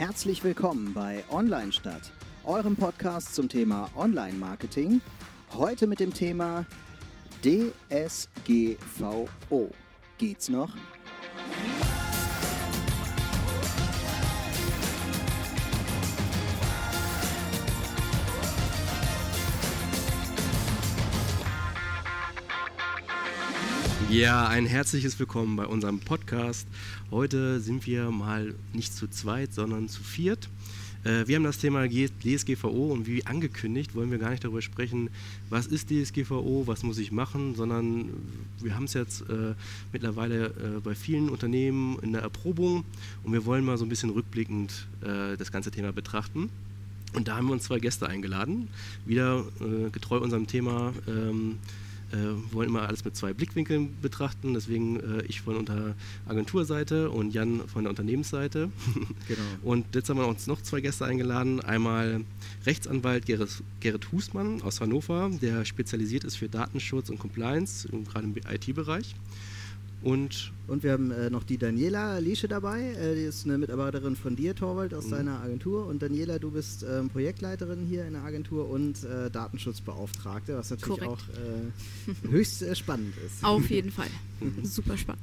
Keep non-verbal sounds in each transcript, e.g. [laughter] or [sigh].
Herzlich willkommen bei Online Stadt, eurem Podcast zum Thema Online-Marketing. Heute mit dem Thema DSGVO. Geht's noch? Ja, ein herzliches Willkommen bei unserem Podcast. Heute sind wir mal nicht zu zweit, sondern zu viert. Äh, wir haben das Thema DSGVO und wie angekündigt wollen wir gar nicht darüber sprechen, was ist DSGVO, was muss ich machen, sondern wir haben es jetzt äh, mittlerweile äh, bei vielen Unternehmen in der Erprobung und wir wollen mal so ein bisschen rückblickend äh, das ganze Thema betrachten. Und da haben wir uns zwei Gäste eingeladen, wieder äh, getreu unserem Thema. Ähm, äh, wollen immer alles mit zwei Blickwinkeln betrachten. Deswegen äh, ich von unter Agenturseite und Jan von der Unternehmensseite. [laughs] Genau. Und jetzt haben wir uns noch zwei Gäste eingeladen. Einmal Rechtsanwalt Gerrit, Gerrit Husmann aus Hannover, der spezialisiert ist für Datenschutz und Compliance, gerade im IT-Bereich. Und, und wir haben äh, noch die Daniela Liesche dabei, äh, die ist eine Mitarbeiterin von dir, Torwald, aus mhm. deiner Agentur. Und Daniela, du bist ähm, Projektleiterin hier in der Agentur und äh, Datenschutzbeauftragte, was natürlich Korrekt. auch äh, höchst äh, spannend ist. [laughs] Auf jeden Fall. Super spannend.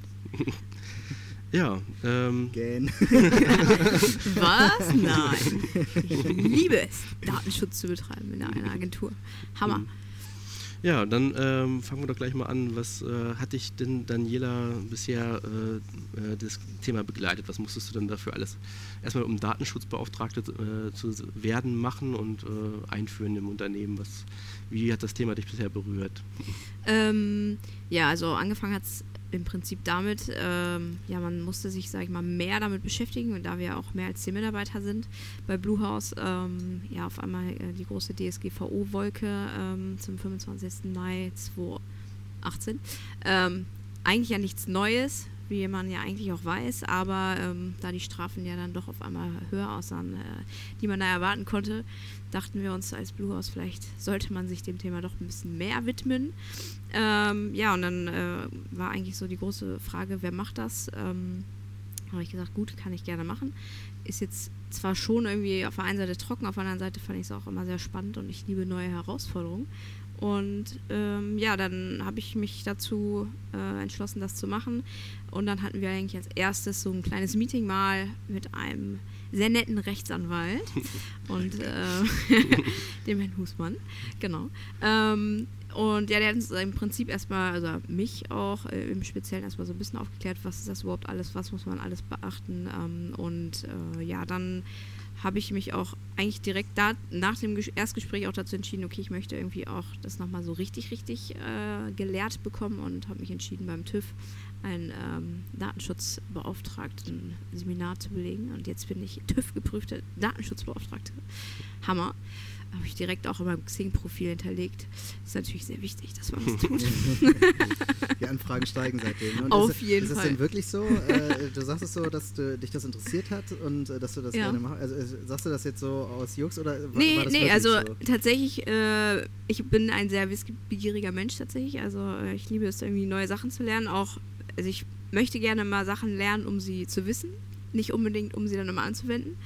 Ja. Ähm. Gähn. [laughs] [laughs] Was? Nein. Ich liebe es, Datenschutz zu betreiben in einer Agentur. Hammer. Mhm. Ja, dann ähm, fangen wir doch gleich mal an. Was äh, hat dich denn, Daniela, bisher äh, äh, das Thema begleitet? Was musstest du denn dafür alles erstmal, um Datenschutzbeauftragte äh, zu werden, machen und äh, einführen im Unternehmen? Was, wie hat das Thema dich bisher berührt? Ähm, ja, also angefangen hat es im Prinzip damit, ähm, ja, man musste sich, sag ich mal, mehr damit beschäftigen und da wir auch mehr als zehn Mitarbeiter sind bei Bluehouse, ähm, ja, auf einmal äh, die große DSGVO-Wolke ähm, zum 25. Mai 2018. Ähm, eigentlich ja nichts Neues, wie man ja eigentlich auch weiß, aber ähm, da die Strafen ja dann doch auf einmal höher aussahen, äh, die man da erwarten konnte, dachten wir uns als Blue House, vielleicht sollte man sich dem Thema doch ein bisschen mehr widmen. Ähm, ja, und dann äh, war eigentlich so die große Frage, wer macht das? Ähm, habe ich gesagt, gut, kann ich gerne machen. Ist jetzt zwar schon irgendwie auf der einen Seite trocken, auf der anderen Seite fand ich es auch immer sehr spannend und ich liebe neue Herausforderungen. Und ähm, ja, dann habe ich mich dazu äh, entschlossen, das zu machen. Und dann hatten wir eigentlich als erstes so ein kleines Meeting mal mit einem sehr netten Rechtsanwalt [laughs] und äh, [laughs] dem Herrn Husmann, genau. Ähm, und ja, der hat uns im Prinzip erstmal, also mich auch äh, im Speziellen erstmal so ein bisschen aufgeklärt, was ist das überhaupt alles, was muss man alles beachten. Ähm, und äh, ja, dann habe ich mich auch eigentlich direkt da nach dem Erstgespräch auch dazu entschieden, okay, ich möchte irgendwie auch das nochmal so richtig, richtig äh, gelehrt bekommen und habe mich entschieden, beim TÜV ein ähm, Datenschutzbeauftragten Seminar zu belegen. Und jetzt bin ich TÜV-geprüfte Datenschutzbeauftragte. Hammer habe ich direkt auch in meinem Xing-Profil hinterlegt. Ist natürlich sehr wichtig, dass man das tut. [laughs] Die Anfragen steigen seitdem. Und Auf ist, jeden ist Fall. Ist das denn wirklich so? Äh, du sagst es so, dass du, dich das interessiert hat und äh, dass du das ja. gerne machst. Also, äh, sagst du das jetzt so aus Jux oder war, nee, war das Nee, also so? tatsächlich, äh, ich bin ein sehr wissbegieriger Mensch tatsächlich. Also äh, ich liebe es irgendwie neue Sachen zu lernen. Auch, also ich möchte gerne mal Sachen lernen, um sie zu wissen. Nicht unbedingt, um sie dann immer anzuwenden.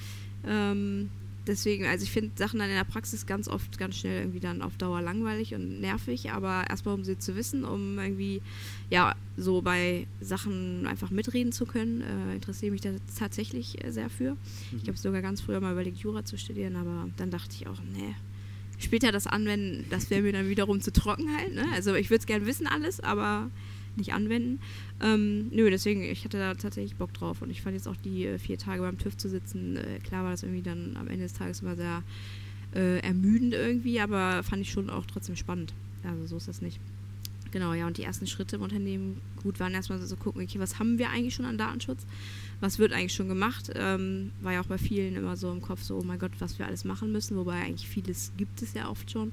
Ähm, deswegen, also ich finde Sachen dann in der Praxis ganz oft ganz schnell irgendwie dann auf Dauer langweilig und nervig, aber erstmal um sie zu wissen, um irgendwie ja so bei Sachen einfach mitreden zu können, äh, interessiere mich da tatsächlich äh, sehr für. Mhm. Ich habe sogar ganz früher mal überlegt, Jura zu studieren, aber dann dachte ich auch, nee, später das anwenden, das wäre mir dann wiederum zu trocken halt. Ne? Also ich würde es gerne wissen alles, aber nicht anwenden. Ähm, nö, deswegen, ich hatte da tatsächlich Bock drauf und ich fand jetzt auch die äh, vier Tage beim TÜV zu sitzen, äh, klar war das irgendwie dann am Ende des Tages immer sehr äh, ermüdend irgendwie, aber fand ich schon auch trotzdem spannend. Also so ist das nicht. Genau, ja, und die ersten Schritte im Unternehmen, gut, waren erstmal so gucken, okay, was haben wir eigentlich schon an Datenschutz? Was wird eigentlich schon gemacht? Ähm, war ja auch bei vielen immer so im Kopf so, oh mein Gott, was wir alles machen müssen, wobei eigentlich vieles gibt es ja oft schon.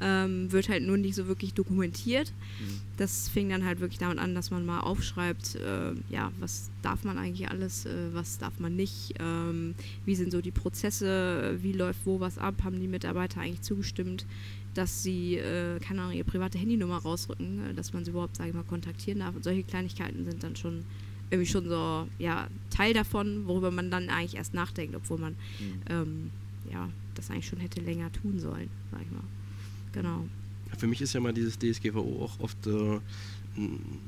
Ähm, wird halt nur nicht so wirklich dokumentiert. Mhm. Das fing dann halt wirklich damit an, dass man mal aufschreibt, äh, ja, was darf man eigentlich alles, äh, was darf man nicht, ähm, wie sind so die Prozesse, wie läuft wo was ab, haben die Mitarbeiter eigentlich zugestimmt, dass sie, äh, keine Ahnung, ihre private Handynummer rausrücken, äh, dass man sie überhaupt, sage ich mal, kontaktieren darf. Und solche Kleinigkeiten sind dann schon irgendwie schon so, ja, Teil davon, worüber man dann eigentlich erst nachdenkt, obwohl man, mhm. ähm, ja, das eigentlich schon hätte länger tun sollen, sag ich mal. Genau. Für mich ist ja mal dieses DSGVO auch oft, äh,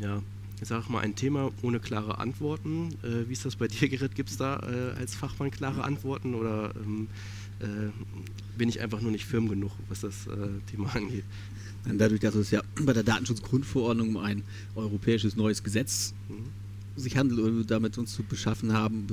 ja, ich sag mal, ein Thema ohne klare Antworten. Äh, wie ist das bei [laughs] dir, Gerrit? Gibt es da äh, als Fachmann klare Antworten oder ähm, äh, bin ich einfach nur nicht firm genug, was das äh, Thema angeht? Dadurch, dass es ja bei der Datenschutzgrundverordnung um ein europäisches neues Gesetz mhm. sich handelt oder wir damit uns zu beschaffen haben,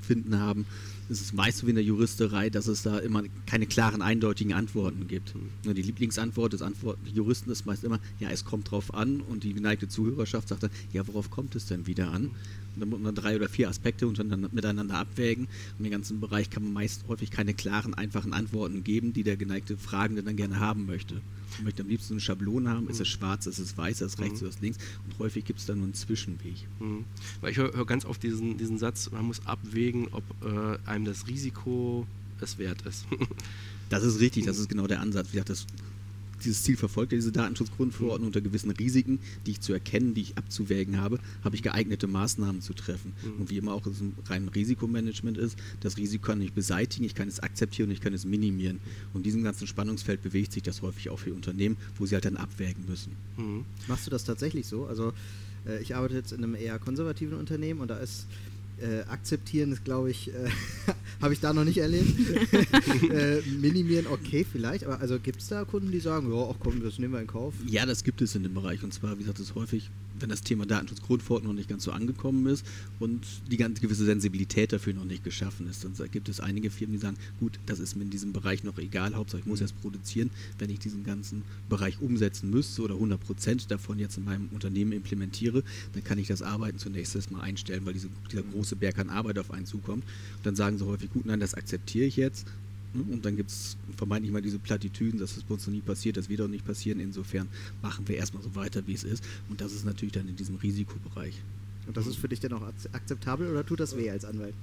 befinden haben, ist es meist so wie in der Juristerei, dass es da immer keine klaren, eindeutigen Antworten gibt. Mhm. Die Lieblingsantwort des Antwort Juristen ist meist immer, ja, es kommt drauf an und die geneigte Zuhörerschaft sagt dann, ja, worauf kommt es denn wieder an? Dann muss man drei oder vier Aspekte miteinander abwägen. Und im ganzen Bereich kann man meist häufig keine klaren, einfachen Antworten geben, die der geneigte Fragende dann gerne haben möchte. Man möchte am liebsten eine Schablone haben, ist es schwarz, ist es weiß, ist es rechts, mhm. ist es links. Und häufig gibt es dann nur einen Zwischenweg. Mhm. Weil ich höre hör ganz oft diesen, diesen Satz, man muss abwägen, ob äh, einem das Risiko es wert ist. [laughs] das ist richtig, das ist genau der Ansatz. Wie gesagt, das dieses Ziel verfolgt ja diese Datenschutzgrundverordnung unter gewissen Risiken, die ich zu erkennen, die ich abzuwägen habe, habe ich geeignete Maßnahmen zu treffen. Mhm. Und wie immer auch ein rein Risikomanagement ist, das Risiko kann ich beseitigen, ich kann es akzeptieren und ich kann es minimieren. Und in diesem ganzen Spannungsfeld bewegt sich das häufig auch für Unternehmen, wo sie halt dann abwägen müssen. Mhm. Machst du das tatsächlich so? Also äh, ich arbeite jetzt in einem eher konservativen Unternehmen und da ist äh, akzeptieren ist, glaube ich, äh, [laughs] habe ich da noch nicht erlebt. [laughs] äh, minimieren, okay, vielleicht, aber also gibt es da Kunden, die sagen, ja, komm, das nehmen wir in Kauf? Ja, das gibt es in dem Bereich. Und zwar, wie gesagt, das häufig wenn das Thema Datenschutzgrundverordnung noch nicht ganz so angekommen ist und die ganz gewisse Sensibilität dafür noch nicht geschaffen ist. Dann gibt es einige Firmen, die sagen, gut, das ist mir in diesem Bereich noch egal, Hauptsache ich muss mhm. erst produzieren. Wenn ich diesen ganzen Bereich umsetzen müsste oder 100 Prozent davon jetzt in meinem Unternehmen implementiere, dann kann ich das Arbeiten zunächst erstmal einstellen, weil diese, dieser mhm. große Berg an Arbeit auf einen zukommt. Und dann sagen sie häufig, gut, nein, das akzeptiere ich jetzt? Und dann gibt es vermeintlich mal diese Plattitüden, dass das bei uns noch nie passiert, das wird auch nicht passieren. Insofern machen wir erstmal so weiter, wie es ist. Und das ist natürlich dann in diesem Risikobereich. Und das ist für dich dann auch akzeptabel oder tut das weh als Anwalt?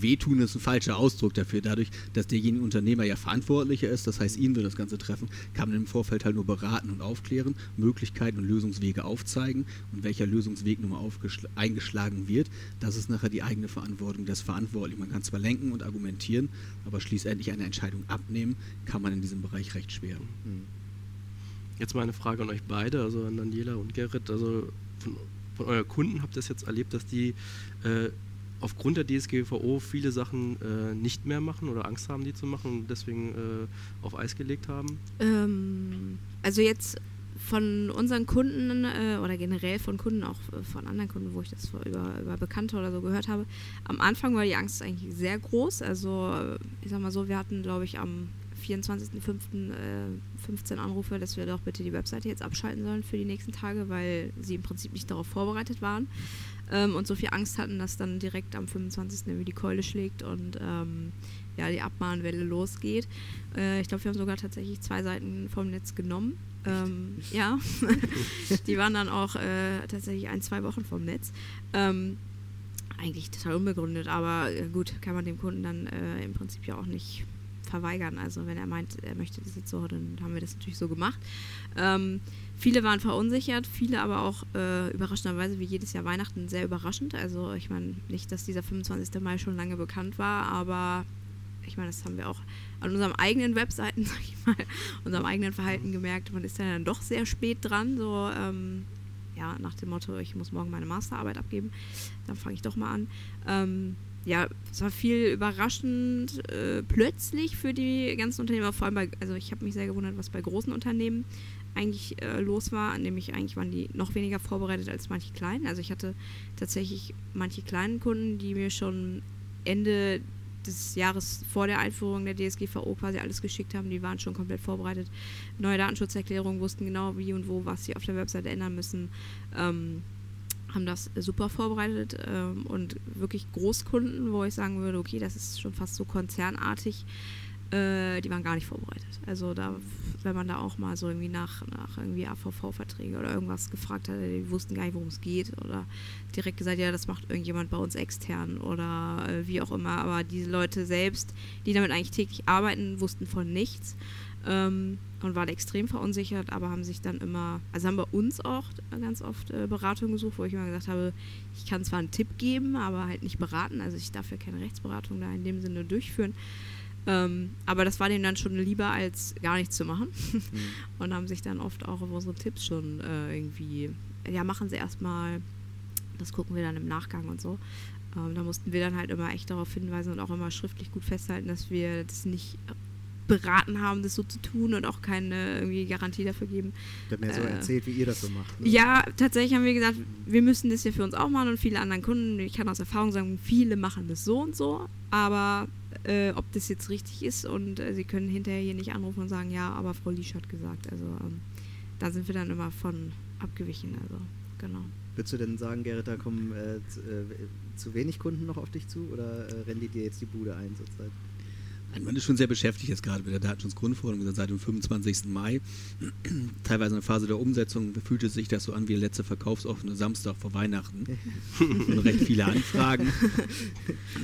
Wehtun ist ein falscher Ausdruck dafür. Dadurch, dass derjenige Unternehmer ja verantwortlicher ist, das heißt, ihn wird das Ganze treffen, kann man im Vorfeld halt nur beraten und aufklären, Möglichkeiten und Lösungswege aufzeigen und welcher Lösungsweg nun mal eingeschlagen wird, das ist nachher die eigene Verantwortung des Verantwortlichen. Man kann zwar lenken und argumentieren, aber schließlich eine Entscheidung abnehmen, kann man in diesem Bereich recht schwer. Mhm. Jetzt mal eine Frage an euch beide, also an Daniela und Gerrit. Also von, von euren Kunden habt ihr das jetzt erlebt, dass die äh, aufgrund der DSGVO viele Sachen äh, nicht mehr machen oder Angst haben, die zu machen und deswegen äh, auf Eis gelegt haben? Ähm, also jetzt von unseren Kunden äh, oder generell von Kunden, auch äh, von anderen Kunden, wo ich das über, über Bekannte oder so gehört habe, am Anfang war die Angst eigentlich sehr groß. Also ich sag mal so, wir hatten, glaube ich, am 24.05. Äh, 15 Anrufe, dass wir doch bitte die Webseite jetzt abschalten sollen für die nächsten Tage, weil sie im Prinzip nicht darauf vorbereitet waren ähm, und so viel Angst hatten, dass dann direkt am 25. irgendwie die Keule schlägt und ähm, ja, die Abmahnwelle losgeht. Äh, ich glaube, wir haben sogar tatsächlich zwei Seiten vom Netz genommen. Ähm, ja, [laughs] die waren dann auch äh, tatsächlich ein, zwei Wochen vom Netz. Ähm, eigentlich total unbegründet, aber äh, gut, kann man dem Kunden dann äh, im Prinzip ja auch nicht verweigern. Also wenn er meint, er möchte das jetzt so, dann haben wir das natürlich so gemacht. Ähm, viele waren verunsichert, viele aber auch äh, überraschenderweise wie jedes Jahr Weihnachten sehr überraschend. Also ich meine nicht, dass dieser 25. Mai schon lange bekannt war, aber ich meine, das haben wir auch an unserem eigenen Webseiten, [laughs] sag ich mal, unserem eigenen Verhalten gemerkt. Man ist ja dann doch sehr spät dran, so ähm, ja, nach dem Motto, ich muss morgen meine Masterarbeit abgeben, dann fange ich doch mal an. Ähm, ja, es war viel überraschend äh, plötzlich für die ganzen Unternehmer, vor allem bei, also ich habe mich sehr gewundert, was bei großen Unternehmen eigentlich äh, los war, nämlich eigentlich waren die noch weniger vorbereitet als manche kleinen. Also ich hatte tatsächlich manche kleinen Kunden, die mir schon Ende des Jahres vor der Einführung der DSGVO quasi alles geschickt haben, die waren schon komplett vorbereitet. Neue Datenschutzerklärungen wussten genau wie und wo, was sie auf der Webseite ändern müssen. Ähm, haben das super vorbereitet ähm, und wirklich Großkunden, wo ich sagen würde, okay, das ist schon fast so konzernartig, äh, die waren gar nicht vorbereitet. Also da, wenn man da auch mal so irgendwie nach, nach irgendwie AVV-Verträge oder irgendwas gefragt hat, die wussten gar nicht, worum es geht oder direkt gesagt, ja, das macht irgendjemand bei uns extern oder äh, wie auch immer. Aber diese Leute selbst, die damit eigentlich täglich arbeiten, wussten von nichts. ähm, und waren extrem verunsichert, aber haben sich dann immer, also haben bei uns auch ganz oft äh, Beratung gesucht, wo ich immer gesagt habe, ich kann zwar einen Tipp geben, aber halt nicht beraten, also ich darf ja keine Rechtsberatung da in dem Sinne durchführen. Ähm, aber das war denen dann schon lieber, als gar nichts zu machen. Mhm. [laughs] Und haben sich dann oft auch auf unsere Tipps schon äh, irgendwie, ja, machen sie erstmal, das gucken wir dann im Nachgang und so. Ähm, da mussten wir dann halt immer echt darauf hinweisen und auch immer schriftlich gut festhalten, dass wir das nicht beraten haben, das so zu tun und auch keine irgendwie Garantie dafür geben. Der mir äh, so erzählt, wie ihr das so macht. Ne? Ja, tatsächlich haben wir gesagt, wir müssen das hier für uns auch machen und viele anderen Kunden, ich kann aus Erfahrung sagen, viele machen das so und so, aber äh, ob das jetzt richtig ist und äh, sie können hinterher hier nicht anrufen und sagen, ja, aber Frau Liesch hat gesagt. Also ähm, da sind wir dann immer von abgewichen. Also genau. Würdest du denn sagen, Gerrit, da kommen äh, zu, äh, zu, wenig Kunden noch auf dich zu oder äh, rennen die dir jetzt die Bude ein zurzeit? Man ist schon sehr beschäftigt jetzt gerade mit der Datenschutzgrundverordnung seit dem 25. Mai. [clears throat] Teilweise in der Phase der Umsetzung fühlte sich das so an wie der letzte verkaufsoffene Samstag vor Weihnachten. [laughs] und recht viele Anfragen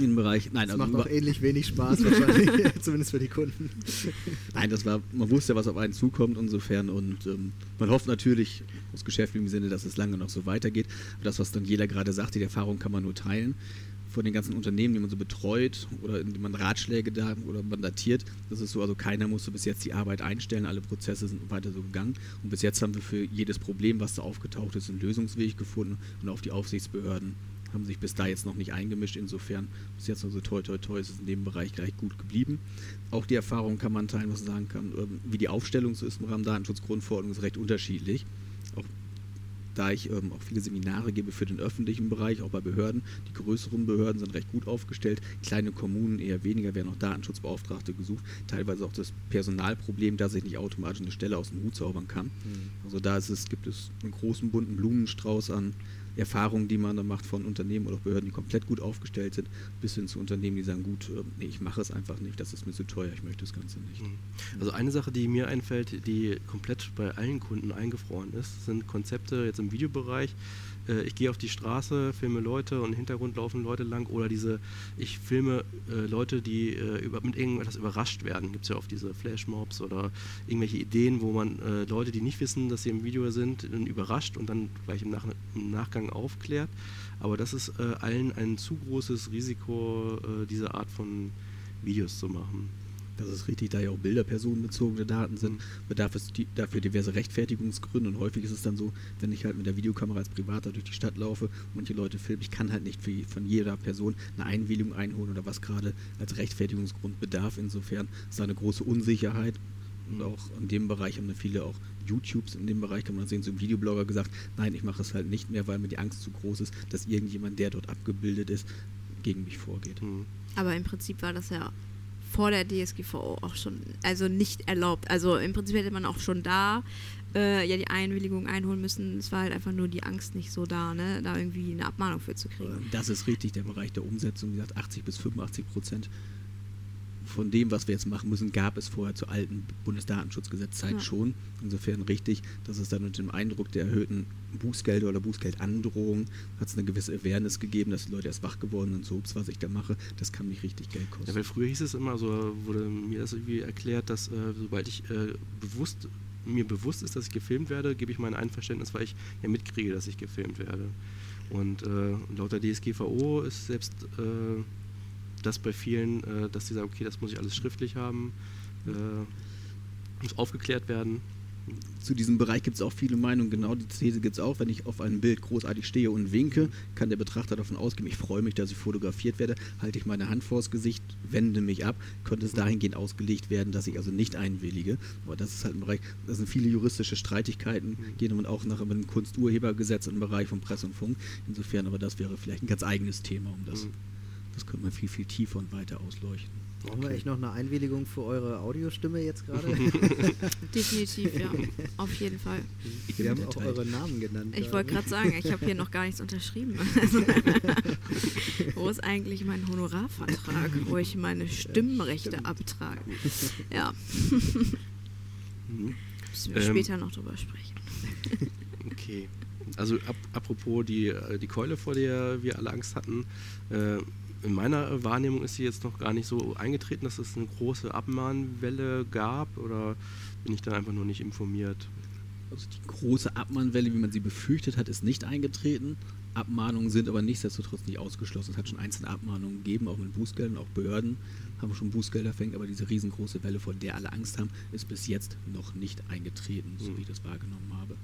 im Bereich. Nein, das also macht auch ähnlich wenig Spaß wahrscheinlich, [laughs] [laughs] zumindest für die Kunden. Nein, das war, man wusste ja, was auf einen zukommt insofern und ähm, man hofft natürlich aus geschäftlichem Sinne, dass es lange noch so weitergeht. Aber das, was dann jeder gerade sagte, die Erfahrung kann man nur teilen von den ganzen Unternehmen, die man so betreut oder in die man Ratschläge da oder mandatiert. Das ist so, also keiner musste bis jetzt die Arbeit einstellen, alle Prozesse sind weiter so gegangen. Und bis jetzt haben wir für jedes Problem, was da aufgetaucht ist, einen Lösungsweg gefunden und auch die Aufsichtsbehörden haben sich bis da jetzt noch nicht eingemischt. Insofern bis jetzt also toi toi toi ist es in dem Bereich gleich gut geblieben. Auch die Erfahrung kann man teilen, was man sagen kann, ähm, wie die Aufstellung so ist im Rahmen Datenschutzgrundverordnung ist recht unterschiedlich. Da ich ähm, auch viele Seminare gebe für den öffentlichen Bereich, auch bei Behörden. Die größeren Behörden sind recht gut aufgestellt, kleine Kommunen eher weniger, werden auch Datenschutzbeauftragte gesucht. Teilweise auch das Personalproblem, dass ich nicht automatisch eine Stelle aus dem Hut zaubern kann. Mhm. Also da ist es, gibt es einen großen bunten Blumenstrauß an Erfahrungen, die man da macht von Unternehmen oder Behörden, die komplett gut aufgestellt sind, bis hin zu Unternehmen, die sagen, gut, äh, nee, ich mache es einfach nicht, das ist mir zu teuer, ich möchte das Ganze nicht. Mhm. Also eine Sache, die mir einfällt, die komplett bei allen Kunden eingefroren ist, sind Konzepte jetzt im Videobereich, äh, ich gehe auf die Straße, filme Leute und im Hintergrund laufen Leute lang oder diese, ich filme äh, Leute, die äh, über, mit irgendetwas überrascht werden. Gibt es ja oft diese Flashmobs oder irgendwelche Ideen, wo man äh, Leute, die nicht wissen, dass sie im Video sind, überrascht und dann gleich im, Nach im Nachgang aufklärt. Aber das ist äh, allen ein zu großes Risiko, äh, diese Art von Videos zu machen. Das ist richtig, da ja auch Bilder personenbezogene Daten sind, bedarf es die, dafür diverse Rechtfertigungsgründe und häufig ist es dann so, wenn ich halt mit der Videokamera als Privater durch die Stadt laufe und die Leute filmen, ich kann halt nicht für, von jeder Person eine Einwilligung einholen oder was gerade als Rechtfertigungsgrund bedarf. Insofern ist da eine große Unsicherheit und auch in dem Bereich haben viele auch YouTubes in dem Bereich, kann man sehen, so ein Videoblogger gesagt, nein, ich mache es halt nicht mehr, weil mir die Angst zu groß ist, dass irgendjemand, der dort abgebildet ist, gegen mich vorgeht. Mhm. Aber im Prinzip war das ja vor der DSGVO auch schon, also nicht erlaubt. Also im Prinzip hätte man auch schon da äh, ja die Einwilligung einholen müssen. Es war halt einfach nur die Angst nicht so da, ne, da irgendwie eine Abmahnung für zu kriegen. Das ist richtig, der Bereich der Umsetzung, wie gesagt, 80 bis 85 Prozent von dem, was wir jetzt machen müssen, gab es vorher zur alten Bundesdatenschutzgesetzzeit ja. schon. Insofern richtig, dass es dann unter dem Eindruck der erhöhten Bußgelder oder Bußgeldandrohung hat es eine gewisse Awareness gegeben, dass die Leute erst wach geworden sind, so, ups, was ich da mache, das kann mich richtig Geld kosten. Ja, weil früher hieß es immer, so wurde mir das irgendwie erklärt, dass äh, sobald ich äh, bewusst mir bewusst ist, dass ich gefilmt werde, gebe ich mein Einverständnis, weil ich ja mitkriege, dass ich gefilmt werde. Und äh, laut der DSGVO ist selbst äh, das bei vielen, äh, dass sie sagen, okay, das muss ich alles schriftlich haben, äh, muss aufgeklärt werden. Zu diesem Bereich gibt es auch viele Meinungen. Genau die These gibt es auch. Wenn ich auf einem Bild großartig stehe und winke, kann der Betrachter davon ausgehen, ich freue mich, dass ich fotografiert werde, halte ich meine Hand vors Gesicht, wende mich ab, könnte es dahingehend ausgelegt werden, dass ich also nicht einwillige. Aber das ist halt ein Bereich, da sind viele juristische Streitigkeiten, mhm. gehen und auch nach dem Kunsturhebergesetz im Bereich von Presse und Funk. Insofern, aber das wäre vielleicht ein ganz eigenes Thema, um das. Mhm das könnte man viel, viel tiefer und weiter ausleuchten. Brauchen okay. wir echt noch eine Einwilligung für eure Audiostimme jetzt gerade? [laughs] Definitiv, ja. Auf jeden Fall. Wir haben auch eure Namen genannt. Ich wollte gerade sagen, ich habe hier noch gar nichts unterschrieben. [laughs] wo ist eigentlich mein Honorarvertrag, wo ich meine Stimmrechte Stimmt. abtrage? Ja. Mhm. Müssen wir ähm, später noch drüber sprechen. okay. Also ap apropos die, äh, die Keule, vor der wir alle Angst hatten, äh, in meiner Wahrnehmung ist sie jetzt noch gar nicht so eingetreten, dass es eine große Abmahnwelle gab oder bin ich da einfach nur nicht informiert? Also die große Abmahnwelle, wie man sie befürchtet hat, ist nicht eingetreten. Abmahnungen sind aber nichtsdestotrotz nicht ausgeschlossen. Es hat schon einzelne Abmahnungen gegeben, auch mit Bußgeldern, auch Behörden haben schon Bußgelder verhängt, aber diese riesengroße Welle, vor der alle Angst haben, ist bis jetzt noch nicht eingetreten, so wie ich das wahrgenommen habe.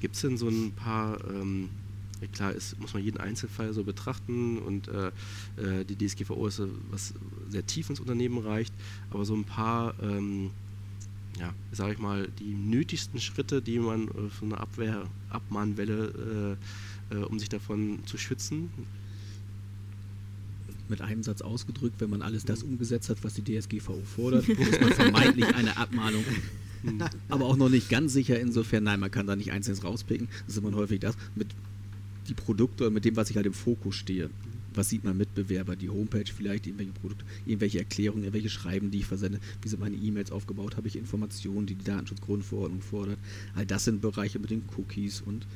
Gibt es denn so ein paar, ähm, klar, ist, muss man jeden Einzelfall so betrachten und äh, äh, die DSGVO ist, äh, was sehr tief ins Unternehmen reicht, aber so ein paar, ähm, ja, sage ich mal, die nötigsten Schritte, die man äh, für eine Abwehr, Abmahnwelle, äh, äh, um sich davon zu schützen, mit einem Satz ausgedrückt, wenn man alles das umgesetzt hat, was die DSGVO fordert, ist man vermeintlich eine Abmahnung. [laughs] Aber auch noch nicht ganz sicher insofern, nein, man kann da nicht einzelnes rauspicken. Das ist immer häufig das, mit die Produkte mit dem, was ich halt im Fokus stehe. Was sieht man Mitbewerber, die Homepage vielleicht, irgendwelche Produkte, irgendwelche Erklärungen, irgendwelche Schreiben, die ich versende, wie sind meine E-Mails aufgebaut, habe ich Informationen, die die Datenschutzgrundverordnung fordert. All das sind Bereiche mit den Cookies und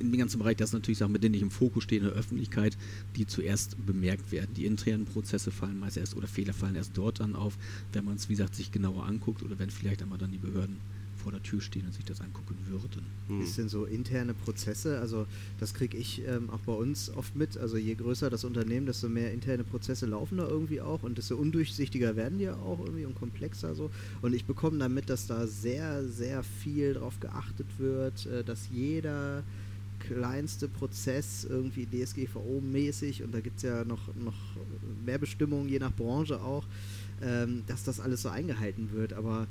in dem ganzen Bereich, das sind natürlich Sachen, mit denen ich im Fokus stehe in der Öffentlichkeit, die zuerst bemerkt werden. Die internen Prozesse fallen meist erst oder Fehler fallen erst dort dann auf, wenn man es, wie gesagt, sich genauer anguckt oder wenn vielleicht einmal dann die Behörden vor der Tür stehen und sich das angucken würden. Hm. Ist denn so interne Prozesse? Also das kriege ich ähm, auch bei uns oft mit. Also je größer das Unternehmen, desto mehr interne Prozesse laufen da irgendwie auch und desto undurchsichtiger werden die ja auch irgendwie und komplexer so. Und ich bekomme damit, dass da sehr, sehr viel drauf geachtet wird, äh, dass jeder kleinste Prozess irgendwie DSGVO-mäßig und da gibt es ja noch, noch mehr Bestimmungen, je nach Branche auch, ähm, dass das alles so eingehalten wird. Aber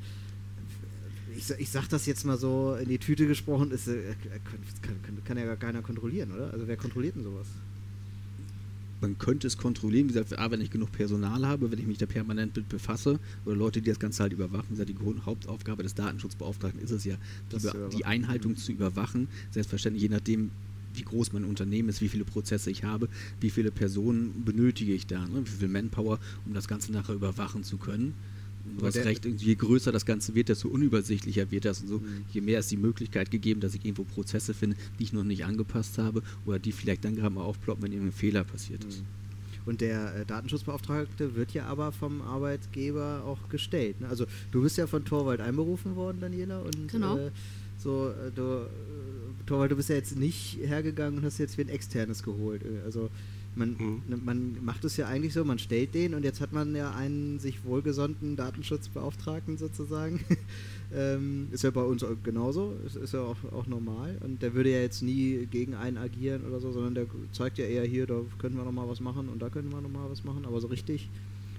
ich, ich sag das jetzt mal so in die Tüte gesprochen, ist, äh, kann, kann, kann ja gar keiner kontrollieren, oder? Also wer kontrolliert denn sowas? man könnte es kontrollieren, wie gesagt, A, wenn ich genug Personal habe, wenn ich mich da permanent mit befasse oder Leute, die das Ganze halt überwachen, wie gesagt, die Hauptaufgabe des Datenschutzbeauftragten ist es ja, die, die Einhaltung zu überwachen, selbstverständlich je nachdem, wie groß mein Unternehmen ist, wie viele Prozesse ich habe, wie viele Personen benötige ich da, ne? wie viel Manpower, um das Ganze nachher überwachen zu können. Du hast recht, je größer das Ganze wird, desto unübersichtlicher wird das und so. Mhm. Je mehr ist die Möglichkeit gegeben, dass ich irgendwo Prozesse finde, die ich noch nicht angepasst habe oder die vielleicht dann gerade mal aufploppen, wenn irgendein Fehler passiert ist. Mhm. Und der äh, Datenschutzbeauftragte wird ja aber vom Arbeitgeber auch gestellt. Ne? Also du bist ja von Torwald einberufen worden, Daniela, und genau. äh, so, äh, du, äh, Torwald, du bist ja jetzt nicht hergegangen und hast jetzt wie ein externes geholt. Äh, also man, mhm. Ne, man macht es ja eigentlich so, man stellt den und jetzt hat man ja einen sich wohlgesonnten Datenschutzbeauftragten sozusagen. [laughs] ähm, ist ja bei uns genauso, ist, ist ja auch, auch normal und der würde ja jetzt nie gegen einen agieren oder so, sondern der zeigt ja eher hier, da können wir nochmal was machen und da können wir nochmal was machen, aber so richtig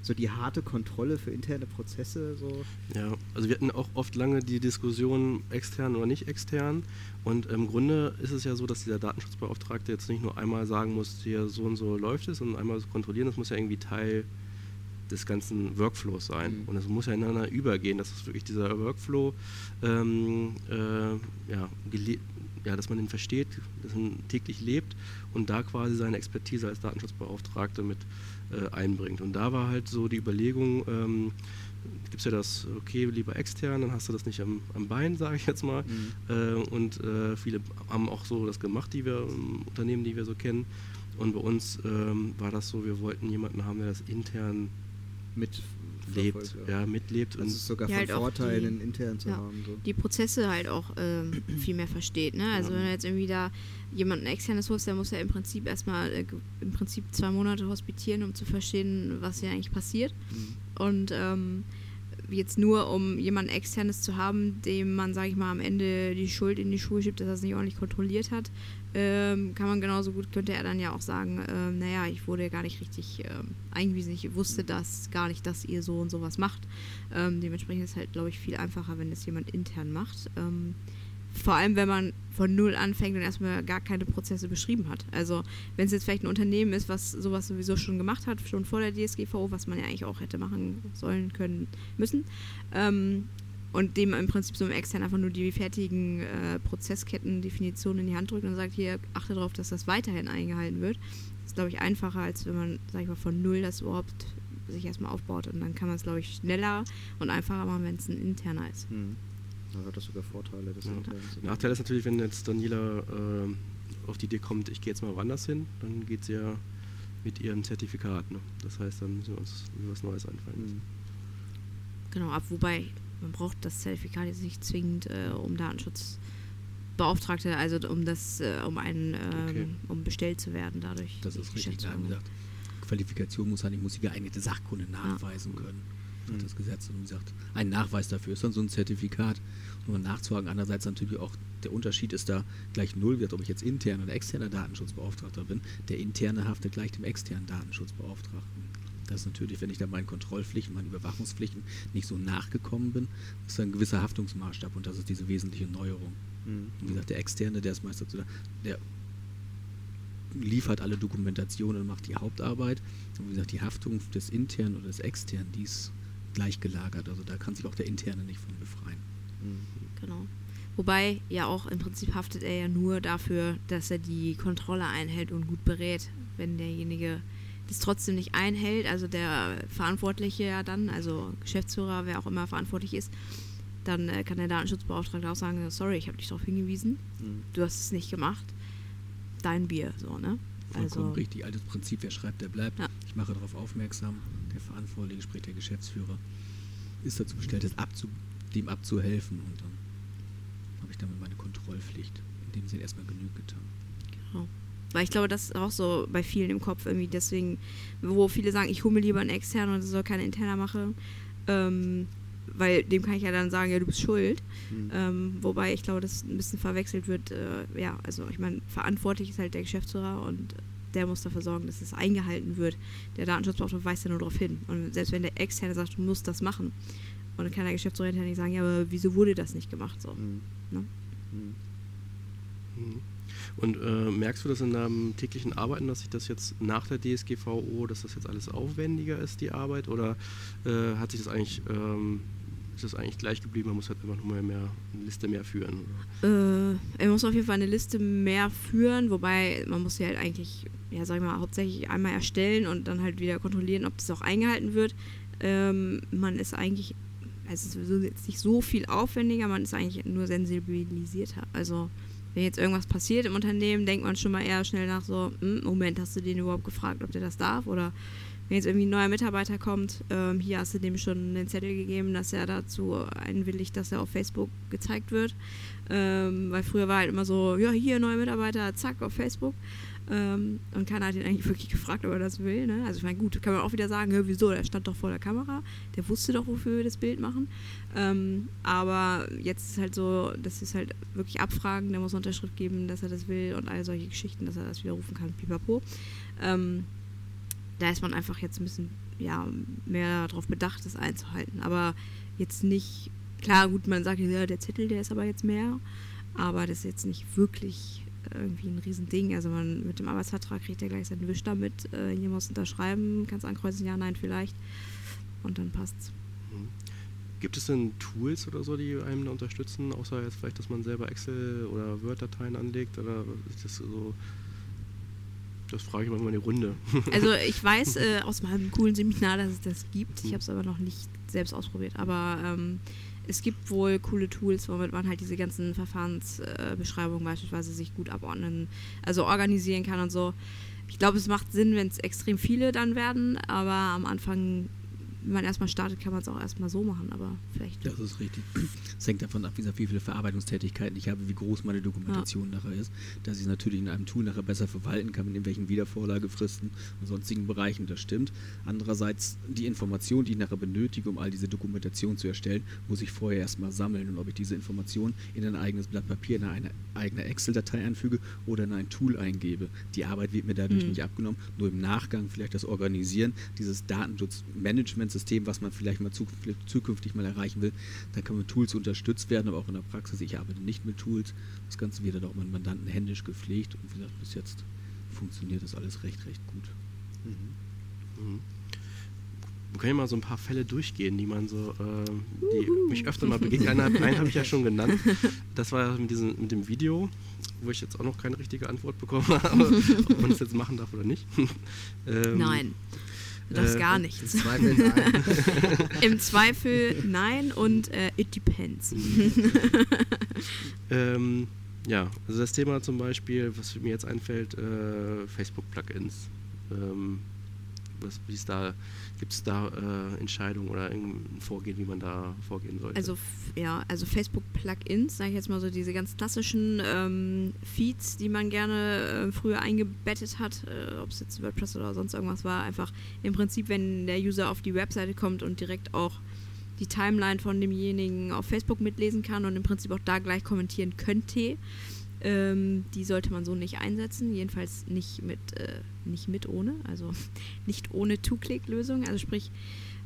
so die harte Kontrolle für interne Prozesse. So. Ja, also wir hatten auch oft lange die Diskussion extern oder nicht extern. Und im Grunde ist es ja so, dass dieser Datenschutzbeauftragte jetzt nicht nur einmal sagen muss, hier so und so läuft es und einmal kontrollieren, das muss ja irgendwie Teil des ganzen Workflows sein. Mhm. Und es muss ja ineinander übergehen, dass es wirklich dieser Workflow, ähm, äh, ja, ja, dass man den versteht, dass man täglich lebt und da quasi seine Expertise als Datenschutzbeauftragte mit äh, einbringt. Und da war halt so die Überlegung, ähm, gibt es ja das, okay, lieber extern, dann hast du das nicht am, am Bein, [laughs] sage ich jetzt mal. Mhm. Äh, und äh, viele haben auch so das gemacht, die wir, Unternehmen, die wir so kennen. Und bei uns ähm, war das so, wir wollten jemanden haben, der das intern mit lebt, ja. mitlebt. Das ist sogar ja, von halt Vorteil, einen intern zu ja, haben. So. Die Prozesse halt auch ähm, viel mehr versteht. Ne? Also wenn du jetzt irgendwie da jemanden externes holst, der muss ja im Prinzip erstmal äh, im Prinzip zwei Monate hospitieren, um zu verstehen, was hier eigentlich passiert. Mhm. Und ähm, jetzt nur, um jemanden externes zu haben, dem man, sage ich mal, am Ende die Schuld in die Schuhe schiebt, dass er es nicht ordentlich kontrolliert hat, ähm, kann man genauso gut, könnte er dann ja auch sagen, ähm, naja, ich wurde gar nicht richtig ähm, eingewiesen, ich wusste das gar nicht, dass ihr so und sowas macht. Ähm, dementsprechend ist es halt, glaube ich, viel einfacher, wenn das jemand intern macht. Ähm, vor allem, wenn man von null anfängt und erstmal gar keine Prozesse beschrieben hat. Also, wenn es jetzt vielleicht ein Unternehmen ist, was sowas sowieso schon gemacht hat, schon vor der DSGVO, was man ja eigentlich auch hätte machen sollen, können, müssen, ähm, und dem im Prinzip so im Extern einfach nur die fertigen äh, Prozesskettendefinitionen in die Hand drückt und sagt, hier, achte darauf, dass das weiterhin eingehalten wird. Das ist, glaube ich, einfacher, als wenn man, sag ich mal, von null das überhaupt sich erstmal aufbaut. Und dann kann man es, glaube ich, schneller und einfacher machen, wenn es ein interner ist. Hm. Da hat das sogar Vorteile. Das ja. Nachteil ist natürlich, wenn jetzt Daniela äh, auf die Idee kommt, ich gehe jetzt mal woanders hin, dann geht sie ja mit ihrem Zertifikat. Ne? Das heißt, dann müssen wir uns was Neues einfallen. Mhm. Genau, ab, wobei man braucht das Zertifikat jetzt nicht zwingend, äh, um Datenschutzbeauftragte, also um das, äh, um einen, ähm, Okay. um bestellt zu werden dadurch. Das ist richtig. Da haben gesagt, Qualifikation muss halt, ich muss die geeignete Sachkunde nachweisen können. Sagt Mhm. das Gesetz. Und gesagt, ein Nachweis dafür ist dann so ein Zertifikat, um dann nachzuhaken. Andererseits natürlich auch, der Unterschied ist da gleich null, wird, ob ich jetzt intern oder externer Datenschutzbeauftragter bin. Der interne haftet gleich dem externen Datenschutzbeauftragten. Das ist natürlich, wenn ich da meinen Kontrollpflichten, meinen Überwachungspflichten nicht so nachgekommen bin, ist da ein gewisser Haftungsmaßstab und das ist diese wesentliche Neuerung. Mhm. Und wie gesagt, der Externe, der ist meist dazu da, der liefert alle Dokumentationen und macht die Hauptarbeit. Und wie gesagt, die Haftung des Internen oder des Externen, die ist gleich gelagert. Also da kann sich auch der Interne nicht von befreien. Mhm. Genau. Wobei ja auch im Prinzip haftet er ja nur dafür, dass er die Kontrolle einhält und gut berät. Wenn derjenige das trotzdem nicht einhält, also der Verantwortliche ja dann, also Geschäftsführer, wer auch immer verantwortlich ist, dann äh, kann der Datenschutzbeauftragte auch sagen, sorry, ich habe dich darauf hingewiesen, Mhm. du hast es nicht gemacht, dein Bier, so, ne? Vollkommen Also, richtig. Altes Prinzip, wer schreibt, der bleibt. Ja. Ich mache darauf aufmerksam. Der Verantwortliche, sprich der Geschäftsführer, ist dazu bestellt, das abzu, dem abzuhelfen. Und dann habe ich damit meine Kontrollpflicht in dem Sinne erstmal genügend getan. Genau. Weil ich glaube, das ist auch so bei vielen im Kopf irgendwie. Deswegen, wo viele sagen, ich hole mir lieber einen externen und es soll keine interner machen. Ähm, weil dem kann ich ja dann sagen, ja, du bist schuld. Mhm. Ähm, wobei ich glaube, das ein bisschen verwechselt wird. Äh, ja, also ich meine, verantwortlich ist halt der Geschäftsführer und der muss dafür sorgen, dass es eingehalten wird. Der Datenschutzbeauftragte weist ja nur darauf hin. Und selbst wenn der Externe sagt, du musst das machen, und dann kann der Geschäftsführer hinterher nicht sagen, ja, aber wieso wurde das nicht gemacht? So. Mhm. Ne? Mhm. Und äh, merkst du das in deinem täglichen Arbeiten, dass sich das jetzt nach der DSGVO, dass das jetzt alles aufwendiger ist, die Arbeit? Oder äh, hat sich das eigentlich, ähm, ist das eigentlich gleich geblieben? Man muss halt einfach nur mehr eine Liste mehr führen. Äh, er muss auf jeden Fall eine Liste mehr führen, wobei man muss sie halt eigentlich, ja, sag ich mal, hauptsächlich einmal erstellen und dann halt wieder kontrollieren, ob das auch eingehalten wird. Ähm, man ist eigentlich, es ist jetzt nicht so viel aufwendiger, man ist eigentlich nur sensibilisierter. Also wenn jetzt irgendwas passiert im Unternehmen, denkt man schon mal eher schnell nach so, hm, Moment, hast du den überhaupt gefragt, ob der das darf? Oder wenn jetzt irgendwie ein neuer Mitarbeiter kommt, ähm, hier hast du dem schon den Zettel gegeben, dass er dazu einwilligt, dass er auf Facebook gezeigt wird. Ähm, weil früher war halt immer so, ja, hier neuer Mitarbeiter, zack, auf Facebook. Ähm, und keiner hat ihn eigentlich wirklich gefragt, ob er das will. Ne? Also ich meine, gut, kann man auch wieder sagen, wieso, der stand doch vor der Kamera, der wusste doch, wofür wir das Bild machen. Ähm, aber jetzt ist halt so, das ist halt wirklich abfragen, der muss Unterschrift geben, dass er das will und all solche Geschichten, dass er das widerrufen kann, pipapo. Ähm, da ist man einfach jetzt ein bisschen ja, mehr darauf bedacht, das einzuhalten. Aber jetzt nicht, klar, gut, man sagt, ja, der Zettel, der ist aber jetzt mehr, aber das ist jetzt nicht wirklich irgendwie ein Riesending. Also man mit dem Arbeitsvertrag kriegt er gleich seinen Wisch damit, äh, hier muss unterschreiben, kannst ankreuzen, ja, nein, vielleicht. Und dann passt's. Mhm. Gibt es denn Tools oder so, die einem da unterstützen, außer jetzt vielleicht, dass man selber Excel oder Word-Dateien anlegt? Oder ist das so. Das frage ich mal in die Runde. [laughs] Also ich weiß äh, aus meinem coolen Seminar, dass es das gibt. Ich habe es aber noch nicht selbst ausprobiert. Aber ähm, es gibt wohl coole Tools, womit man halt diese ganzen Verfahrensbeschreibungen beispielsweise sich gut abordnen, also organisieren kann und so. Ich glaube, es macht Sinn, wenn es extrem viele dann werden, aber am Anfang, wenn man erstmal startet, kann man es auch erstmal so machen, aber vielleicht. Das ist richtig. Es hängt davon ab, wie viele Verarbeitungstätigkeiten ich habe, wie groß meine Dokumentation nachher ist, dass ich es natürlich in einem Tool nachher besser verwalten kann, mit irgendwelchen Wiedervorlagefristen und sonstigen Bereichen, das stimmt. Andererseits, die Information, die ich nachher benötige, um all diese Dokumentation zu erstellen, muss ich vorher erstmal sammeln und ob ich diese Information in ein eigenes Blatt Papier, in eine eigene Excel-Datei einfüge oder in ein Tool eingebe. Die Arbeit wird mir dadurch Mhm. nicht abgenommen, nur im Nachgang vielleicht das Organisieren, dieses Datenschutzmanagementsystem, was man vielleicht mal zuk- zukünftig mal erreichen will, da kann mit Tools unterstützt werden, aber auch in der Praxis. Ich arbeite nicht mit Tools. Das Ganze wird dann auch mit Mandanten händisch gepflegt und wie gesagt, bis jetzt funktioniert das alles recht, recht gut. Mhm. Mhm. Wir können ja mal so ein paar Fälle durchgehen, die man so, äh, die mich öfter mal begegnen. Einen, einen habe ich ja schon genannt. [laughs] Das war mit, diesem, mit dem Video, wo ich jetzt auch noch keine richtige Antwort bekommen [laughs] habe, ob man das jetzt machen darf oder nicht. Ähm, Nein. Du darfst äh, gar Im nichts. Zweifel nein. [laughs] Im Zweifel nein und äh, it depends. [laughs] Ähm, ja, also das Thema zum Beispiel, was mir jetzt einfällt, äh, Facebook-Plugins. Ähm, was, wie ist da, gibt es da äh, Entscheidungen oder irgendein Vorgehen, wie man da vorgehen sollte? Also ja, also Facebook-Plugins, sage ich jetzt mal so, diese ganz klassischen ähm, Feeds, die man gerne äh, früher eingebettet hat, äh, ob es jetzt WordPress oder sonst irgendwas war, einfach im Prinzip, wenn der User auf die Webseite kommt und direkt auch die Timeline von demjenigen auf Facebook mitlesen kann und im Prinzip auch da gleich kommentieren könnte. Ähm, die sollte man so nicht einsetzen, jedenfalls nicht mit, äh, nicht mit ohne, also [laughs] nicht ohne Two-Click-Lösung. Also sprich,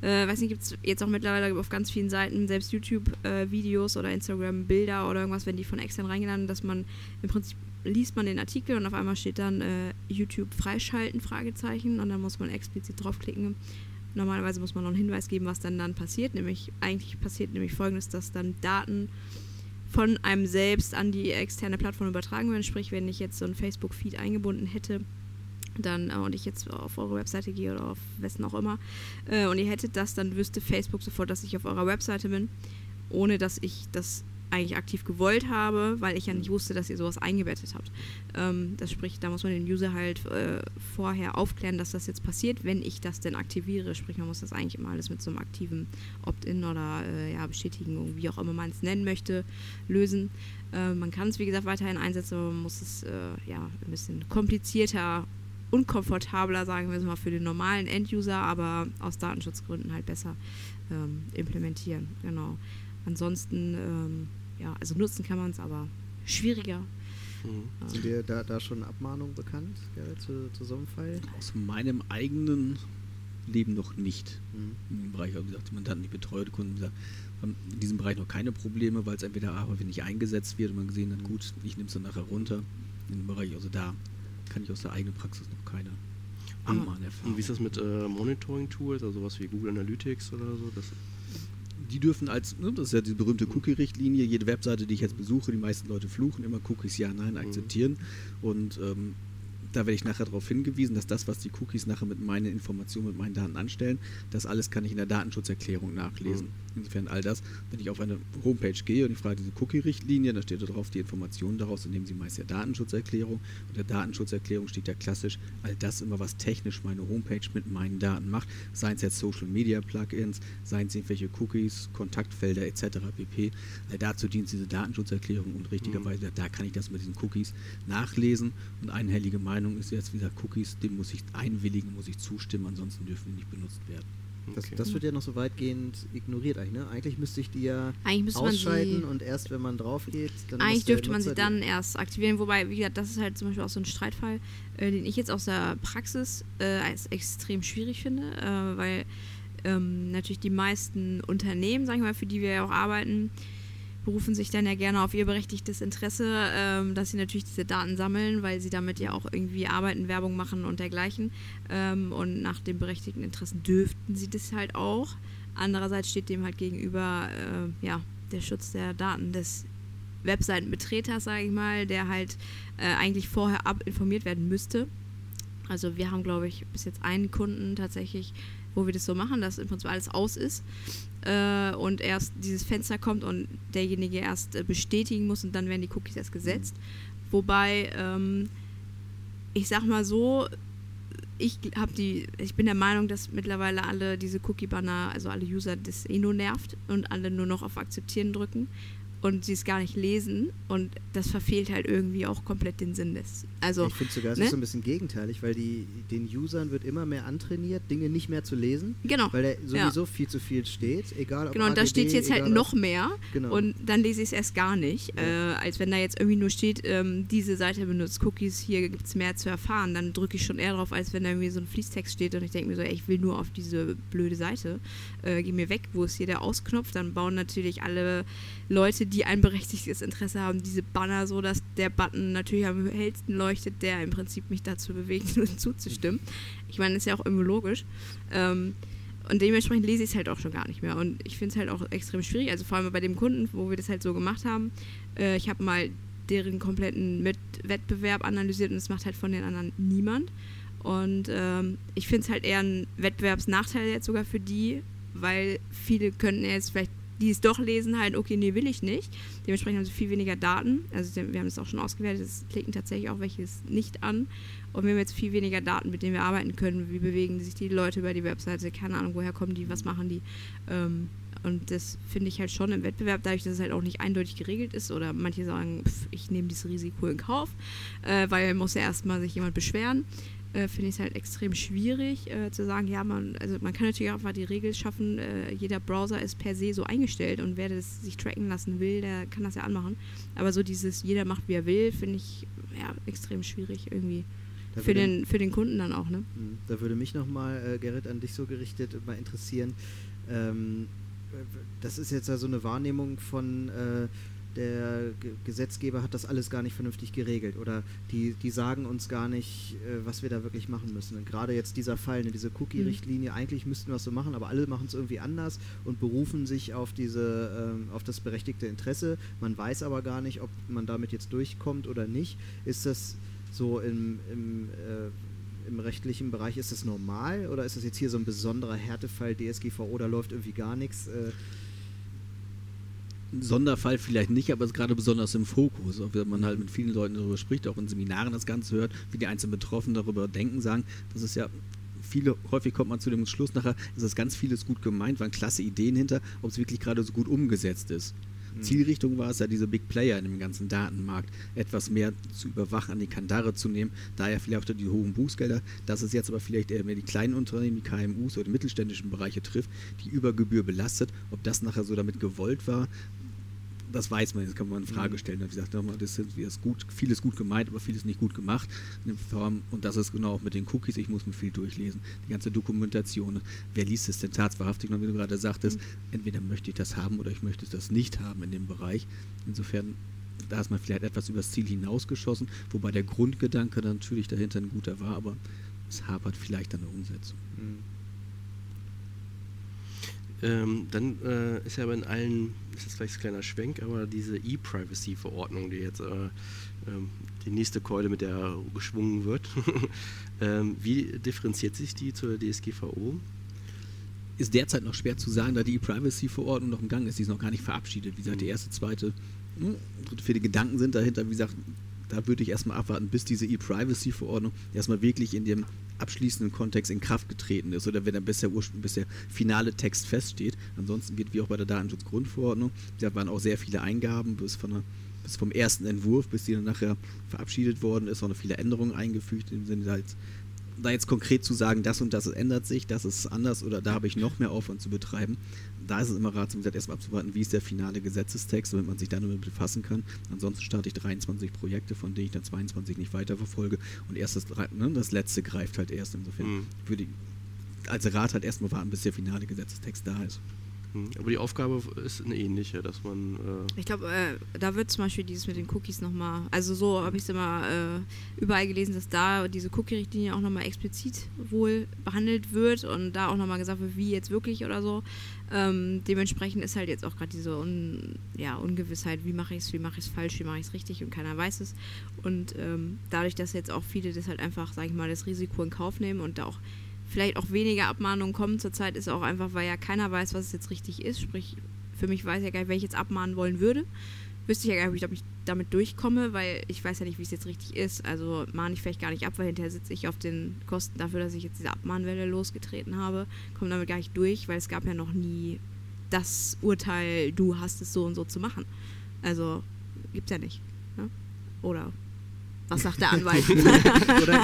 äh, weiß nicht, gibt es jetzt auch mittlerweile auf ganz vielen Seiten, selbst YouTube-Videos äh, oder Instagram-Bilder oder irgendwas, wenn die von extern reingeladen, dass man im Prinzip liest man den Artikel und auf einmal steht dann äh, YouTube freischalten, Fragezeichen, und dann muss man explizit draufklicken. Normalerweise muss man noch einen Hinweis geben, was dann dann passiert. Nämlich, eigentlich passiert nämlich folgendes, dass dann Daten von einem selbst an die externe Plattform übertragen werden. Sprich, wenn ich jetzt so ein Facebook-Feed eingebunden hätte, dann äh, und ich jetzt auf eure Webseite gehe oder auf wessen auch immer äh, und ihr hättet das, dann wüsste Facebook sofort, dass ich auf eurer Webseite bin, ohne dass ich das eigentlich aktiv gewollt habe, weil ich ja nicht wusste, dass ihr sowas eingebettet habt. Ähm, das spricht, da muss man den User halt äh, vorher aufklären, dass das jetzt passiert, wenn ich das denn aktiviere. Sprich, man muss das eigentlich immer alles mit so einem aktiven Opt-in oder äh, ja, Bestätigung, wie auch immer man es nennen möchte, lösen. Äh, man kann es, wie gesagt, weiterhin einsetzen, aber man muss es äh, ja ein bisschen komplizierter unkomfortabler, sagen wir es mal, für den normalen End-User, aber aus Datenschutzgründen halt besser ähm, implementieren. Genau. Ansonsten, ähm, ja, also nutzen kann man es, aber schwieriger. Mhm. Sind dir da, da schon Abmahnungen bekannt ja, zu, zu so einem Fall? Aus meinem eigenen Leben noch nicht. Mhm. Im Bereich, also wie gesagt, die Mandanten, die betreute Kunden, gesagt, haben in diesem Bereich noch keine Probleme, weil es entweder A, häufig nicht eingesetzt wird und man gesehen hat, gut, ich nehme es dann nachher runter. In dem Bereich, also da kann ich aus der eigenen Praxis noch keine Abmahnerfahrung. Und wie ist das mit äh, Monitoring-Tools, also sowas wie Google Analytics oder so? Das die dürfen als, ne, das ist ja die berühmte Cookie-Richtlinie, jede Webseite, die ich jetzt besuche, die meisten Leute fluchen immer Cookies ja, nein, akzeptieren. Mhm. Und ähm, da werde ich nachher darauf hingewiesen, dass das, was die Cookies nachher mit meinen Informationen, mit meinen Daten anstellen, das alles kann ich in der Datenschutzerklärung nachlesen. Mhm. Insofern all das, wenn ich auf eine Homepage gehe und ich frage diese Cookie-Richtlinie, da steht da drauf die Informationen daraus, dann nehmen Sie meist ja Datenschutzerklärung. Und der Datenschutzerklärung steht ja klassisch all das immer, was technisch meine Homepage mit meinen Daten macht, seien es jetzt Social Media Plugins, seien es irgendwelche Cookies, Kontaktfelder etc. pp. All dazu dient diese Datenschutzerklärung und richtigerweise, mhm. da kann ich das mit diesen Cookies nachlesen und einhellige Meinung ist jetzt wieder Cookies, dem muss ich einwilligen, muss ich zustimmen, ansonsten dürfen die nicht benutzt werden. Das, okay. das, wird ja noch so weitgehend ignoriert eigentlich, ne? Eigentlich müsste ich die ja ausschalten und erst wenn man drauf geht, dann Eigentlich dürfte man sie dann erst aktivieren, wobei, wie gesagt, das ist halt zum Beispiel auch so ein Streitfall, äh, den ich jetzt aus der Praxis äh, als extrem schwierig finde, äh, weil ähm, natürlich die meisten Unternehmen, sagen wir mal, für die wir ja auch arbeiten, berufen sich dann ja gerne auf ihr berechtigtes Interesse, ähm, dass sie natürlich diese Daten sammeln, weil sie damit ja auch irgendwie arbeiten, Werbung machen und dergleichen. Ähm, und nach den berechtigten Interessen dürften sie das halt auch. Andererseits steht dem halt gegenüber äh, ja, der Schutz der Daten des Webseitenbetreters, sage ich mal, der halt äh, eigentlich vorher ab informiert werden müsste. Also wir haben, glaube ich, bis jetzt einen Kunden tatsächlich, wo wir das so machen, dass im Prinzip alles aus ist äh, und erst dieses Fenster kommt und derjenige erst äh, bestätigen muss und dann werden die Cookies erst gesetzt. Wobei, ähm, ich sag mal so, ich habe die, ich bin der Meinung, dass mittlerweile alle diese Cookie-Banner, also alle User, das eh nur nervt und alle nur noch auf Akzeptieren drücken und sie es gar nicht lesen und das verfehlt halt irgendwie auch komplett den Sinn des. Also, ich finde sogar, es ne? ist so ein bisschen gegenteilig, weil die, den Usern wird immer mehr antrainiert, Dinge nicht mehr zu lesen. Genau. Weil da sowieso ja. viel zu viel steht, egal ob Genau, und da steht jetzt halt noch mehr genau. und dann lese ich es erst gar nicht, ja. äh, als wenn da jetzt irgendwie nur steht, ähm, diese Seite benutzt Cookies, hier gibt es mehr zu erfahren, dann drücke ich schon eher drauf, als wenn da irgendwie so ein Fließtext steht und ich denke mir so, ey, ich will nur auf diese blöde Seite, äh, geh mir weg, wo ist hier der Ausknopf, dann bauen natürlich alle Leute, die ein berechtigtes Interesse haben, diese Banner so, dass der Button natürlich am hellsten leuchtet, der im Prinzip mich dazu bewegt, [laughs] zuzustimmen. Ich meine, das ist ja auch irgendwie logisch. Ähm, und dementsprechend lese ich es halt auch schon gar nicht mehr. Und ich finde es halt auch extrem schwierig. Also vor allem bei dem Kunden, wo wir das halt so gemacht haben. Äh, ich habe mal deren kompletten Mit Wettbewerb analysiert und das macht halt von den anderen niemand. Und ähm, ich finde es halt eher ein Wettbewerbsnachteil jetzt sogar für die, weil viele könnten jetzt vielleicht die es doch lesen, halt, okay, nee, will ich nicht. Dementsprechend haben sie viel weniger Daten. Also wir haben es auch schon ausgewertet, es klicken tatsächlich auch welches nicht an. Und wir haben jetzt viel weniger Daten, mit denen wir arbeiten können. Wie bewegen sich die Leute über die Webseite? Keine Ahnung, woher kommen die, was machen die? Ähm, und das finde ich halt schon im Wettbewerb, dadurch, dass es halt auch nicht eindeutig geregelt ist oder manche sagen, pff, ich nehme dieses Risiko in Kauf, äh, weil muss ja erstmal sich jemand beschweren äh, finde ich es halt extrem schwierig äh, zu sagen, ja, man, also man kann natürlich auch einfach die Regel schaffen, äh, jeder Browser ist per se so eingestellt und wer das sich tracken lassen will, der kann das ja anmachen. Aber so dieses, jeder macht wie er will, finde ich ja extrem schwierig irgendwie. für den, für den Kunden dann auch, ne? Hm, da würde mich nochmal, äh, Gerrit, an dich so gerichtet mal interessieren. Ähm, das ist jetzt ja so eine Wahrnehmung von äh, der Gesetzgeber hat das alles gar nicht vernünftig geregelt oder die, die sagen uns gar nicht, äh, was wir da wirklich machen müssen. Und gerade jetzt dieser Fall, ne, diese Cookie-Richtlinie, mhm. eigentlich müssten wir es so machen, aber alle machen es irgendwie anders und berufen sich auf diese, ähm, auf das berechtigte Interesse. Man weiß aber gar nicht, ob man damit jetzt durchkommt oder nicht. Ist das so im, im äh, im rechtlichen Bereich, ist das normal oder ist das jetzt hier so ein besonderer Härtefall DSGVO, da läuft irgendwie gar nichts? Äh, Sonderfall vielleicht nicht, aber es ist gerade besonders im Fokus. Auch wenn man halt mit vielen Leuten darüber spricht, auch in Seminaren das Ganze hört, wie die einzelnen Betroffenen darüber denken, sagen, das ist ja viele, häufig kommt man zu dem Schluss nachher, ist das ganz vieles gut gemeint, waren klasse Ideen hinter, ob es wirklich gerade so gut umgesetzt ist. Mhm. Zielrichtung war es ja, diese Big Player in dem ganzen Datenmarkt etwas mehr zu überwachen, an die Kandare zu nehmen, daher vielleicht auch die hohen Bußgelder, dass es jetzt aber vielleicht eher mehr die kleinen Unternehmen, die KMUs oder die mittelständischen Bereiche trifft, die über Gebühr belastet. Ob das nachher so damit gewollt war, das weiß man, jetzt kann man eine Frage mhm. stellen. Wie gesagt, das ist gut, vieles gut gemeint, aber vieles nicht gut gemacht. Und das ist genau auch mit den Cookies, ich muss mir viel durchlesen. Die ganze Dokumentation. Wer liest es denn tatsächlich? Und wie du gerade sagtest, mhm. entweder möchte ich das haben oder ich möchte das nicht haben in dem Bereich. Insofern, da ist man vielleicht etwas übers Ziel hinausgeschossen, wobei der Grundgedanke natürlich dahinter ein guter war, aber es hapert vielleicht an der Umsetzung. Mhm. Ähm, dann äh, ist ja aber in allen, das ist vielleicht ein kleiner Schwenk, aber diese E-Privacy-Verordnung, die jetzt äh, ähm, die nächste Keule, mit der geschwungen wird, [laughs] ähm, wie differenziert sich die zur DSGVO? Ist derzeit noch schwer zu sagen, da die E-Privacy-Verordnung noch im Gang ist, die ist noch gar nicht verabschiedet. Wie gesagt, die mhm. erste, zweite, hm, dritte, vierte Gedanken sind dahinter. Wie gesagt, da würde ich erstmal abwarten, bis diese E-Privacy-Verordnung erstmal wirklich in dem abschließenden Kontext in Kraft getreten ist oder wenn der, bis der finale Text feststeht. Ansonsten wird wie auch bei der Datenschutzgrundverordnung, da waren auch sehr viele Eingaben bis, der, bis vom ersten Entwurf, bis die dann nachher verabschiedet worden ist, auch noch viele Änderungen eingefügt im Sinne halt da jetzt konkret zu sagen, das und das ändert sich, das ist anders oder da habe ich noch mehr Aufwand zu betreiben, da ist es immer ratsam, erstmal abzuwarten, wie ist der finale Gesetzestext, damit man sich dann damit befassen kann. Ansonsten starte ich 23 Projekte, von denen ich dann 22 nicht weiterverfolge und erst das, ne, das letzte greift halt erst. Insofern mhm. würde ich als Rat halt erstmal warten, bis der finale Gesetzestext da ist. Hm, aber die Aufgabe ist eine ähnliche, dass man. Äh ich glaube, äh, da wird zum Beispiel dieses mit den Cookies nochmal. Also so habe ich es immer äh, überall gelesen, dass da diese Cookie-Richtlinie auch nochmal explizit wohl behandelt wird und da auch nochmal gesagt wird, wie jetzt wirklich oder so. Ähm, dementsprechend ist halt jetzt auch gerade diese Un ja, Ungewissheit, wie mache ich es, wie mache ich es falsch, wie mache ich es richtig und keiner weiß es. Und ähm, dadurch, dass jetzt auch viele das halt einfach, sage ich mal, das Risiko in Kauf nehmen und da auch vielleicht auch weniger Abmahnungen kommen zurzeit, ist auch einfach, weil ja keiner weiß, was es jetzt richtig ist. Sprich, für mich weiß ja gar nicht, wenn ich jetzt abmahnen wollen würde. Wüsste ich ja gar nicht, ob ich damit durchkomme, weil ich weiß ja nicht, wie es jetzt richtig ist. Also mahne ich vielleicht gar nicht ab, weil hinterher sitze ich auf den Kosten dafür, dass ich jetzt diese Abmahnwelle losgetreten habe. Komme damit gar nicht durch, weil es gab ja noch nie das Urteil, du hast es so und so zu machen. Also gibt's ja nicht. Ne? Oder was sagt der Anwalt? [laughs] oder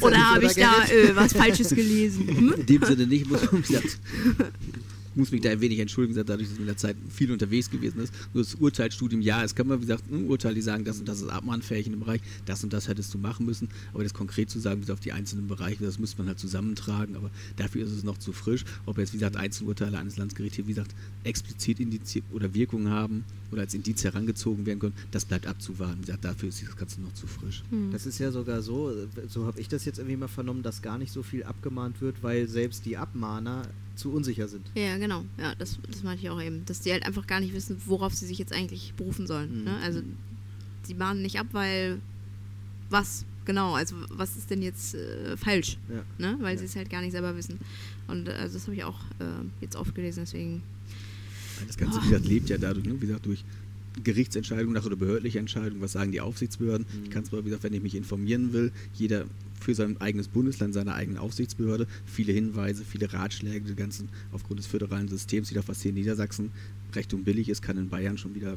oder habe ich da äh, was Falsches gelesen? Hm? In dem Sinne nicht, muss man gesagt [laughs] muss mich da ein wenig entschuldigen, dadurch, dass es mit der Zeit viel unterwegs gewesen ist. Nur das Urteilsstudium, ja, es kann man, wie gesagt, ein Urteil, die sagen, das und das ist abmahnfähig in dem Bereich, das und das hättest du machen müssen, aber das konkret zu sagen, wie auf die einzelnen Bereiche, das müsste man halt zusammentragen, aber dafür ist es noch zu frisch. Ob jetzt, wie gesagt, Einzelurteile eines Landesgerichts hier, wie gesagt, explizit indiziert oder Wirkungen haben oder als Indiz herangezogen werden können, das bleibt abzuwarten. Wie gesagt, dafür ist das Ganze noch zu frisch. Hm. Das ist ja sogar so, so habe ich das jetzt irgendwie mal vernommen, dass gar nicht so viel abgemahnt wird, weil selbst die Abmahner zu unsicher sind. Ja, genau. Ja, das, das meinte ich auch eben. Dass die halt einfach gar nicht wissen, worauf sie sich jetzt eigentlich berufen sollen. Mhm. Ne? Also, sie mahnen nicht ab, weil was genau, also was ist denn jetzt äh, falsch? Ja. Ne? Weil ja. sie es halt gar nicht selber wissen. Und also das habe ich auch äh, jetzt oft gelesen, deswegen Das Ganze, wie gesagt, lebt ja dadurch, ne? wie gesagt, durch Gerichtsentscheidungen nach oder behördliche Entscheidungen, was sagen die Aufsichtsbehörden. Mhm. Ich kann zwar, wie gesagt, wenn ich mich informieren will, jeder für sein eigenes Bundesland, seine eigene Aufsichtsbehörde, viele Hinweise, viele Ratschläge, die ganzen aufgrund des föderalen Systems, wieder was hier in Niedersachsen recht und billig ist, kann in Bayern schon wieder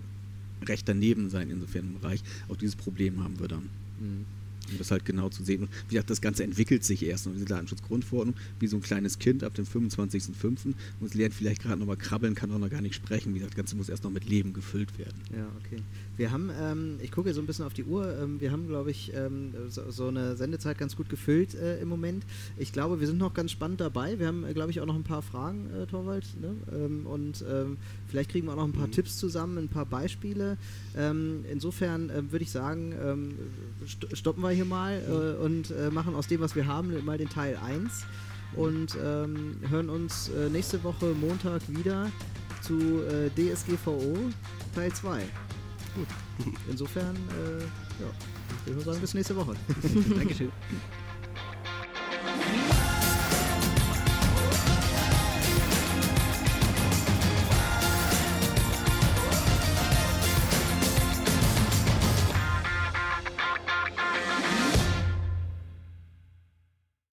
recht daneben sein, insofern im Bereich. Auch dieses Problem haben wir dann. Mhm. Um das halt genau zu sehen. Und wie gesagt, das Ganze entwickelt sich erst. Und diese Datenschutzgrundverordnung, wie so ein kleines Kind ab dem 25.05. und es lernt vielleicht gerade nochmal krabbeln, kann auch noch gar nicht sprechen. Wie gesagt, das Ganze muss erst noch mit Leben gefüllt werden. Ja, okay. Wir haben, ähm, ich gucke so ein bisschen auf die Uhr, ähm, wir haben, glaube ich, ähm, so, so eine Sendezeit ganz gut gefüllt äh, im Moment. Ich glaube, wir sind noch ganz spannend dabei. Wir haben, äh, glaube ich, auch noch ein paar Fragen, äh, Torwald. Ne? Ähm, und ähm, vielleicht kriegen wir auch noch ein paar Mhm. Tipps zusammen, ein paar Beispiele. Ähm, insofern würde ich sagen, st stoppen wir hier mal äh, und äh, machen aus dem, was wir haben, mal den Teil 1 und ähm, hören uns äh, nächste Woche Montag wieder zu äh, DSGVO Teil 2. Gut. [laughs] Insofern, äh, ja, ich würde sagen, bis nächste Woche. [laughs] Dankeschön. [laughs]